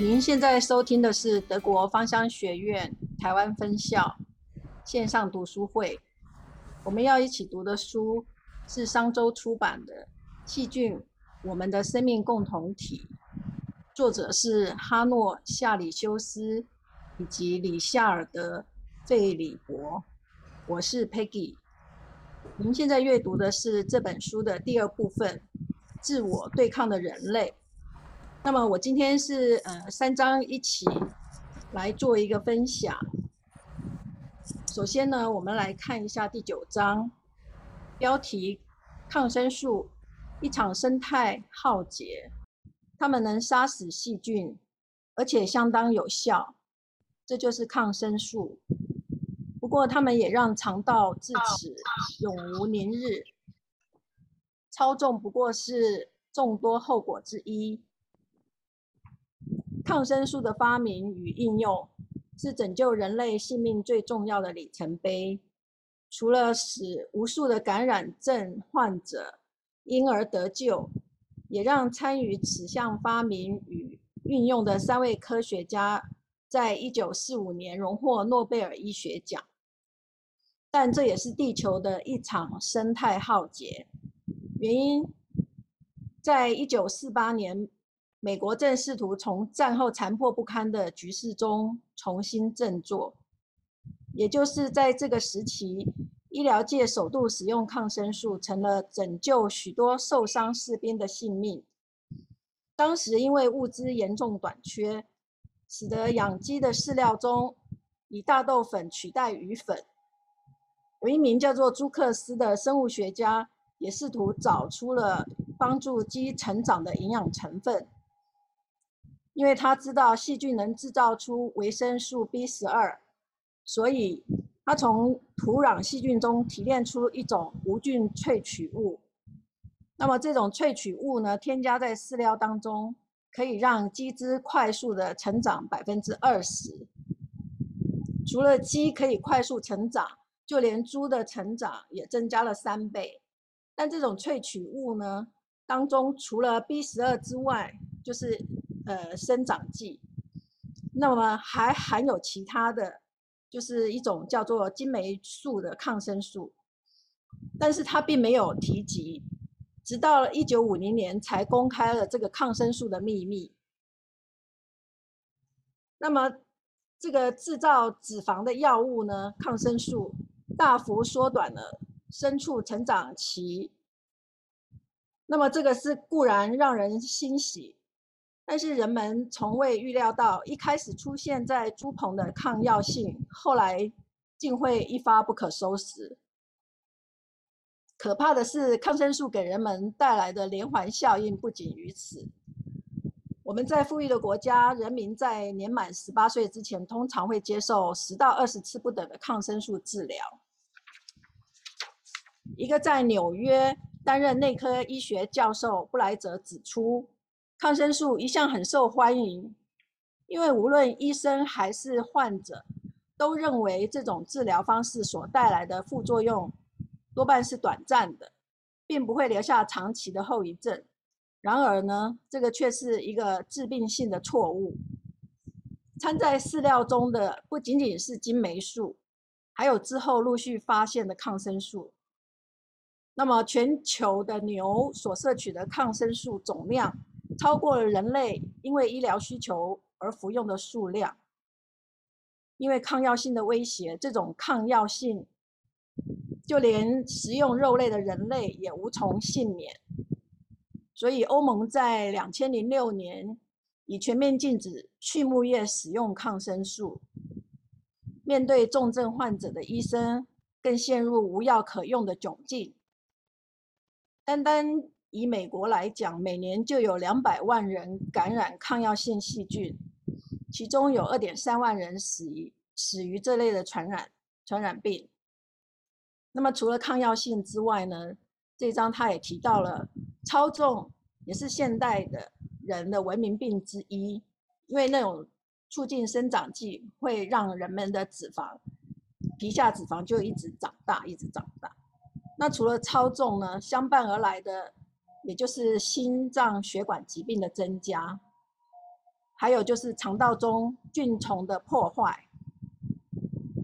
您现在收听的是德国芳香学院台湾分校线上读书会。我们要一起读的书是商周出版的《细菌：我们的生命共同体》，作者是哈诺·夏里修斯以及李夏尔德·费里伯。我是 Peggy。您现在阅读的是这本书的第二部分：自我对抗的人类。那么我今天是呃三章一起来做一个分享。首先呢，我们来看一下第九章，标题：抗生素，一场生态浩劫。它们能杀死细菌，而且相当有效，这就是抗生素。不过它们也让肠道至此永无宁日。操纵不过是众多后果之一。抗生素的发明与应用是拯救人类性命最重要的里程碑。除了使无数的感染症患者因而得救，也让参与此项发明与运用的三位科学家在一九四五年荣获诺贝尔医学奖。但这也是地球的一场生态浩劫。原因，在一九四八年。美国正试图从战后残破不堪的局势中重新振作，也就是在这个时期，医疗界首度使用抗生素，成了拯救许多受伤士兵的性命。当时因为物资严重短缺，使得养鸡的饲料中以大豆粉取代鱼粉。有一名叫做朱克斯的生物学家，也试图找出了帮助鸡成长的营养成分。因为他知道细菌能制造出维生素 B 十二，所以他从土壤细菌中提炼出一种无菌萃取物。那么这种萃取物呢，添加在饲料当中，可以让鸡只快速的成长百分之二十。除了鸡可以快速成长，就连猪的成长也增加了三倍。但这种萃取物呢，当中除了 B 十二之外，就是呃，生长剂，那么还含有其他的，就是一种叫做金霉素的抗生素，但是它并没有提及，直到一九五零年才公开了这个抗生素的秘密。那么这个制造脂肪的药物呢，抗生素大幅缩短了牲畜成长期，那么这个是固然让人欣喜。但是人们从未预料到，一开始出现在猪棚的抗药性，后来竟会一发不可收拾。可怕的是，抗生素给人们带来的连环效应不仅于此。我们在富裕的国家，人民在年满十八岁之前，通常会接受十到二十次不等的抗生素治疗。一个在纽约担任内科医学教授布莱泽指出。抗生素一向很受欢迎，因为无论医生还是患者都认为这种治疗方式所带来的副作用多半是短暂的，并不会留下长期的后遗症。然而呢，这个却是一个致病性的错误。掺在饲料中的不仅仅是金霉素，还有之后陆续发现的抗生素。那么，全球的牛所摄取的抗生素总量。超过了人类因为医疗需求而服用的数量。因为抗药性的威胁，这种抗药性就连食用肉类的人类也无从幸免。所以，欧盟在两千零六年已全面禁止畜牧业使用抗生素。面对重症患者的医生更陷入无药可用的窘境。单单。以美国来讲，每年就有两百万人感染抗药性细菌，其中有二点三万人死于死于这类的传染传染病。那么除了抗药性之外呢？这章他也提到了超重，也是现代的人的文明病之一，因为那种促进生长剂会让人们的脂肪皮下脂肪就一直长大，一直长大。那除了超重呢，相伴而来的。也就是心脏血管疾病的增加，还有就是肠道中菌虫的破坏。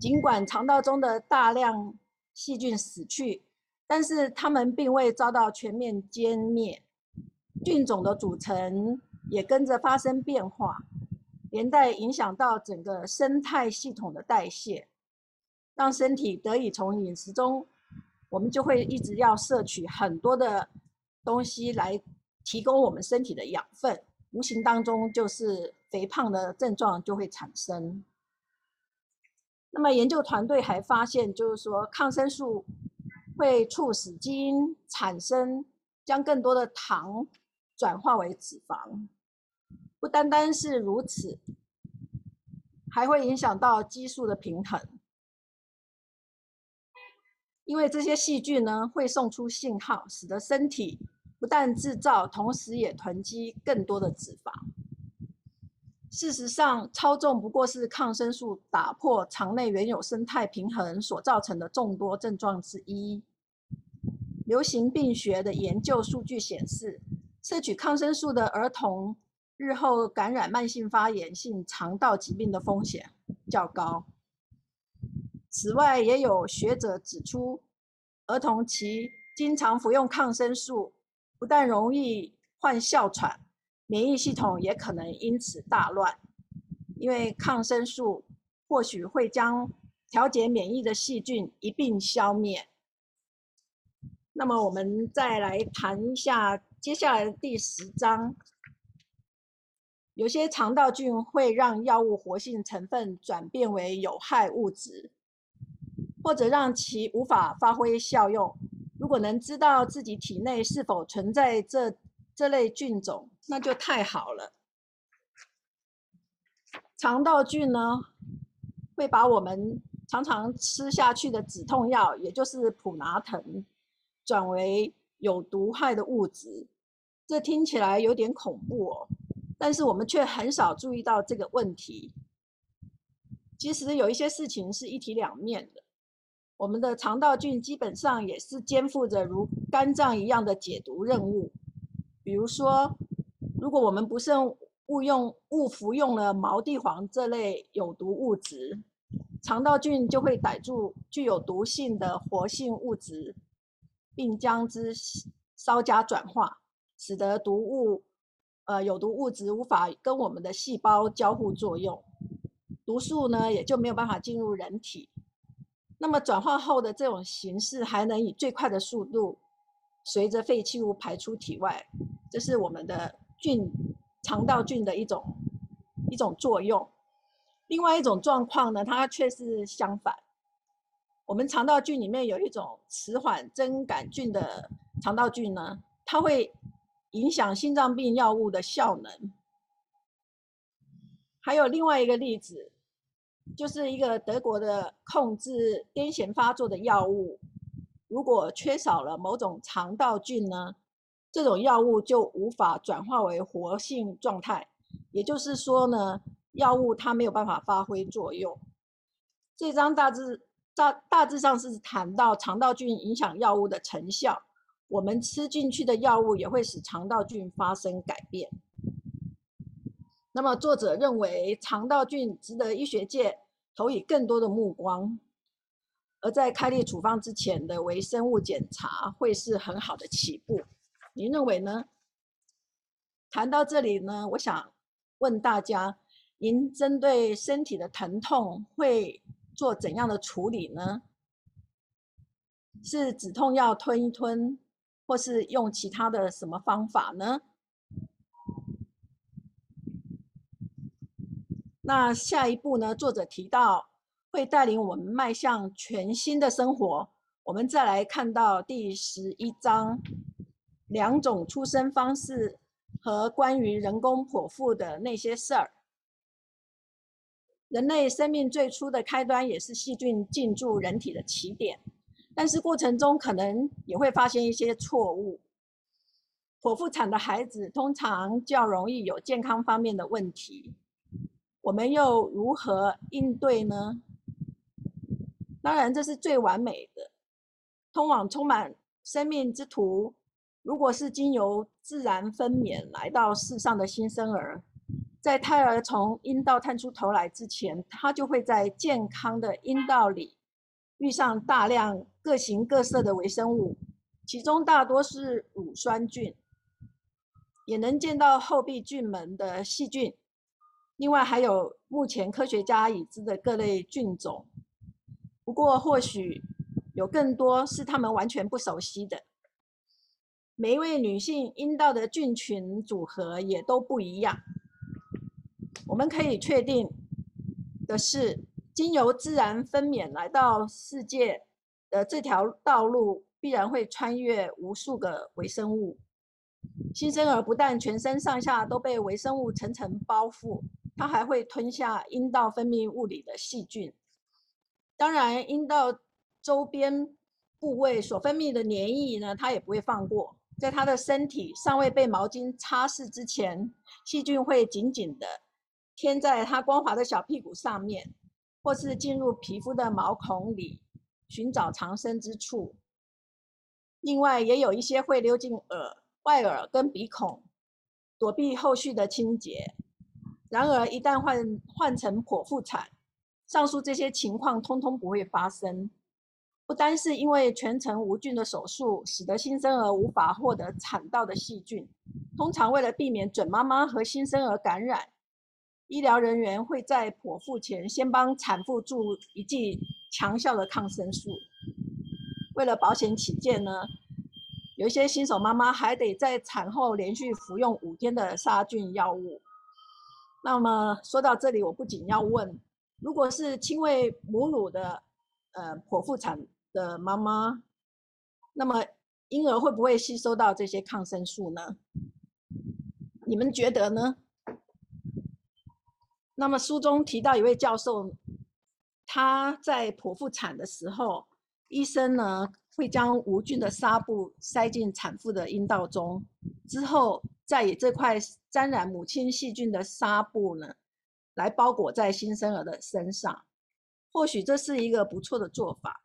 尽管肠道中的大量细菌死去，但是它们并未遭到全面歼灭，菌种的组成也跟着发生变化，连带影响到整个生态系统的代谢，让身体得以从饮食中，我们就会一直要摄取很多的东西来提供我们身体的养分。无形当中就是肥胖的症状就会产生。那么研究团队还发现，就是说抗生素会促使基因产生，将更多的糖转化为脂肪。不单单是如此，还会影响到激素的平衡，因为这些细菌呢会送出信号，使得身体。不但制造，同时也囤积更多的脂肪。事实上，超重不过是抗生素打破肠内原有生态平衡所造成的众多症状之一。流行病学的研究数据显示，摄取抗生素的儿童日后感染慢性发炎性肠道疾病的风险较高。此外，也有学者指出，儿童期经常服用抗生素。不但容易患哮喘，免疫系统也可能因此大乱，因为抗生素或许会将调节免疫的细菌一并消灭。那么，我们再来谈一下接下来的第十章。有些肠道菌会让药物活性成分转变为有害物质，或者让其无法发挥效用。如果能知道自己体内是否存在这这类菌种，那就太好了。肠道菌呢，会把我们常常吃下去的止痛药，也就是普拿疼，转为有毒害的物质。这听起来有点恐怖哦，但是我们却很少注意到这个问题。其实有一些事情是一体两面的。我们的肠道菌基本上也是肩负着如肝脏一样的解毒任务。比如说，如果我们不慎误用误服用了毛地黄这类有毒物质，肠道菌就会逮住具有毒性的活性物质，并将之稍加转化，使得毒物呃有毒物质无法跟我们的细胞交互作用，毒素呢也就没有办法进入人体。那么转化后的这种形式还能以最快的速度随着废弃物排出体外，这是我们的菌肠道菌的一种一种作用。另外一种状况呢，它却是相反。我们肠道菌里面有一种迟缓增杆菌的肠道菌呢，它会影响心脏病药物的效能。还有另外一个例子。就是一个德国的控制癫痫发作的药物，如果缺少了某种肠道菌呢，这种药物就无法转化为活性状态，也就是说呢，药物它没有办法发挥作用。这张大致大大致上是谈到肠道菌影响药物的成效，我们吃进去的药物也会使肠道菌发生改变。那么作者认为肠道菌值得医学界投以更多的目光，而在开立处方之前的微生物检查会是很好的起步。您认为呢？谈到这里呢，我想问大家：您针对身体的疼痛会做怎样的处理呢？是止痛药吞一吞，或是用其他的什么方法呢？那下一步呢？作者提到会带领我们迈向全新的生活。我们再来看到第十一章，两种出生方式和关于人工剖腹的那些事儿。人类生命最初的开端也是细菌进驻人体的起点，但是过程中可能也会发现一些错误。剖腹产的孩子通常较容易有健康方面的问题。我们又如何应对呢？当然，这是最完美的通往充满生命之途。如果是经由自然分娩来到世上的新生儿，在胎儿从阴道探出头来之前，它就会在健康的阴道里遇上大量各形各色的微生物，其中大多是乳酸菌，也能见到后壁菌门的细菌。另外还有目前科学家已知的各类菌种，不过或许有更多是他们完全不熟悉的。每一位女性阴道的菌群组合也都不一样。我们可以确定的是，经由自然分娩来到世界的这条道路，必然会穿越无数个微生物。新生儿不但全身上下都被微生物层层包覆，它还会吞下阴道分泌物里的细菌。当然，阴道周边部位所分泌的粘液呢，它也不会放过。在它的身体尚未被毛巾擦拭之前，细菌会紧紧的。贴在它光滑的小屁股上面，或是进入皮肤的毛孔里寻找藏身之处。另外，也有一些会溜进耳、外耳跟鼻孔，躲避后续的清洁。然而，一旦换换成剖腹产，上述这些情况通通不会发生。不单是因为全程无菌的手术，使得新生儿无法获得产道的细菌。通常为了避免准妈妈和新生儿感染。医疗人员会在剖腹前先帮产妇注一剂强效的抗生素。为了保险起见呢，有一些新手妈妈还得在产后连续服用五天的杀菌药物。那么说到这里，我不仅要问：如果是亲喂母乳的呃剖腹产的妈妈，那么婴儿会不会吸收到这些抗生素呢？你们觉得呢？那么书中提到一位教授，他在剖腹产的时候，医生呢会将无菌的纱布塞进产妇的阴道中，之后再以这块沾染母亲细菌的纱布呢，来包裹在新生儿的身上。或许这是一个不错的做法，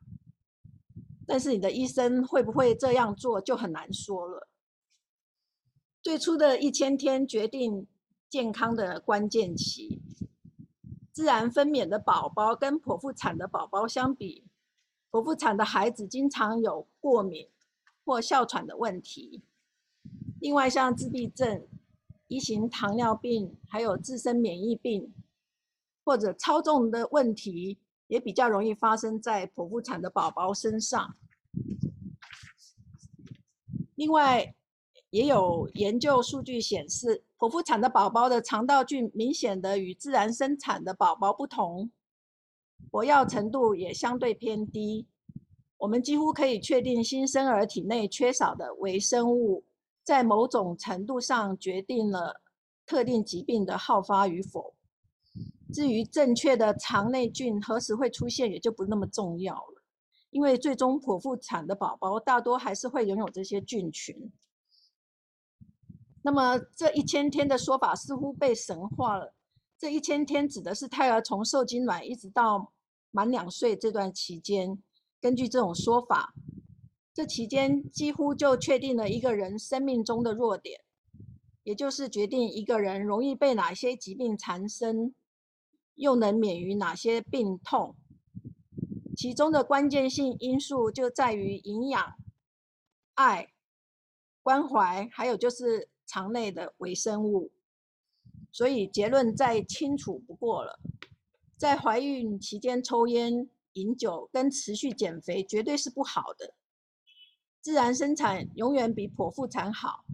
但是你的医生会不会这样做就很难说了。最初的一千天决定健康的关键期。自然分娩的宝宝跟剖腹产的宝宝相比，剖腹产的孩子经常有过敏或哮喘的问题。另外，像自闭症、一型糖尿病，还有自身免疫病或者超重的问题，也比较容易发生在剖腹产的宝宝身上。另外，也有研究数据显示。剖腹产的宝宝的肠道菌明显的与自然生产的宝宝不同，活跃程度也相对偏低。我们几乎可以确定，新生儿体内缺少的微生物，在某种程度上决定了特定疾病的好发与否。至于正确的肠内菌何时会出现，也就不那么重要了，因为最终剖腹产的宝宝大多还是会拥有这些菌群。那么这一千天的说法似乎被神化了。这一千天指的是胎儿从受精卵一直到满两岁这段期间。根据这种说法，这期间几乎就确定了一个人生命中的弱点，也就是决定一个人容易被哪些疾病缠身，又能免于哪些病痛。其中的关键性因素就在于营养、爱、关怀，还有就是。肠内的微生物，所以结论再清楚不过了。在怀孕期间抽烟、饮酒跟持续减肥绝对是不好的。自然生产永远比剖腹产好。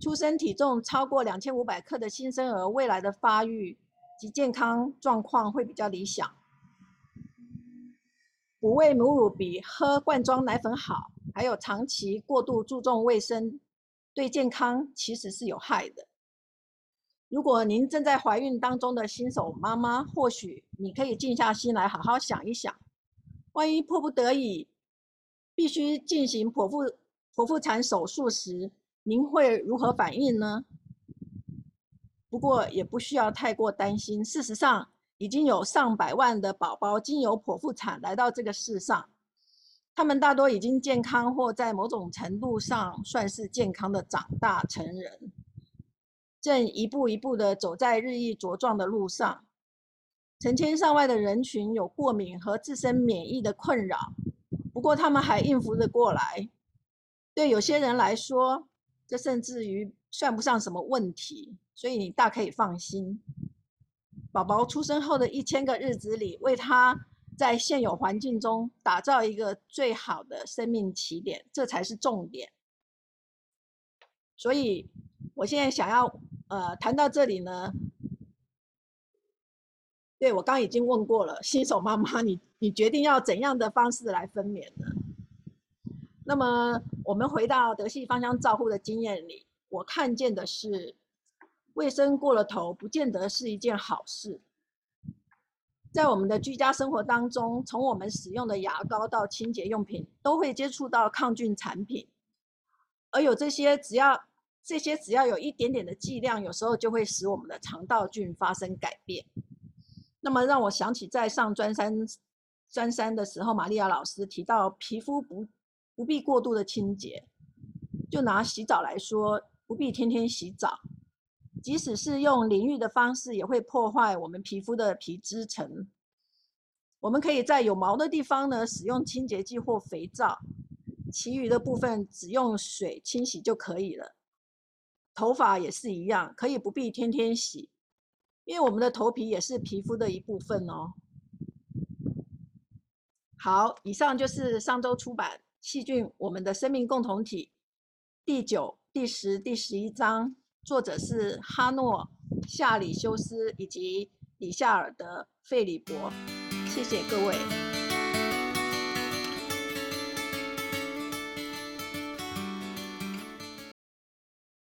出生体重超过两千五百克的新生儿，未来的发育及健康状况会比较理想。哺喂母乳比喝罐装奶粉好，还有长期过度注重卫生。对健康其实是有害的。如果您正在怀孕当中的新手妈妈，或许你可以静下心来好好想一想，万一迫不得已必须进行剖腹剖腹产手术时，您会如何反应呢？不过也不需要太过担心，事实上已经有上百万的宝宝经由剖腹产来到这个世上。他们大多已经健康，或在某种程度上算是健康的长大成人。正一步一步的走在日益茁壮的路上。成千上万的人群有过敏和自身免疫的困扰，不过他们还应付得过来。对有些人来说，这甚至于算不上什么问题，所以你大可以放心。宝宝出生后的一千个日子里，为他在现有环境中打造一个最好的生命起点，这才是重点。所以，我现在想要呃谈到这里呢。对我刚已经问过了，新手妈妈，你你决定要怎样的方式来分娩呢？那么我们回到德系芳香照护的经验里，我看见的是，卫生过了头，不见得是一件好事。在我们的居家生活当中，从我们使用的牙膏到清洁用品，都会接触到抗菌产品，而有这些，只要这些只要有一点点的剂量，有时候就会使我们的肠道菌发生改变。那么让我想起在上专三专三的时候，玛利亚老师提到皮肤不不必过度的清洁。就拿洗澡来说，不必天天洗澡，即使是用淋浴的方式，也会破坏我们皮肤的皮脂层。我们可以在有毛的地方呢，使用清洁剂或肥皂，其余的部分只用水清洗就可以了。头发也是一样，可以不必天天洗。因为我们的头皮也是皮肤的一部分哦。好，以上就是上周出版《细菌：我们的生命共同体》第九、第十、第十一章，作者是哈诺·夏里修斯以及里夏尔德·费里伯。谢谢各位。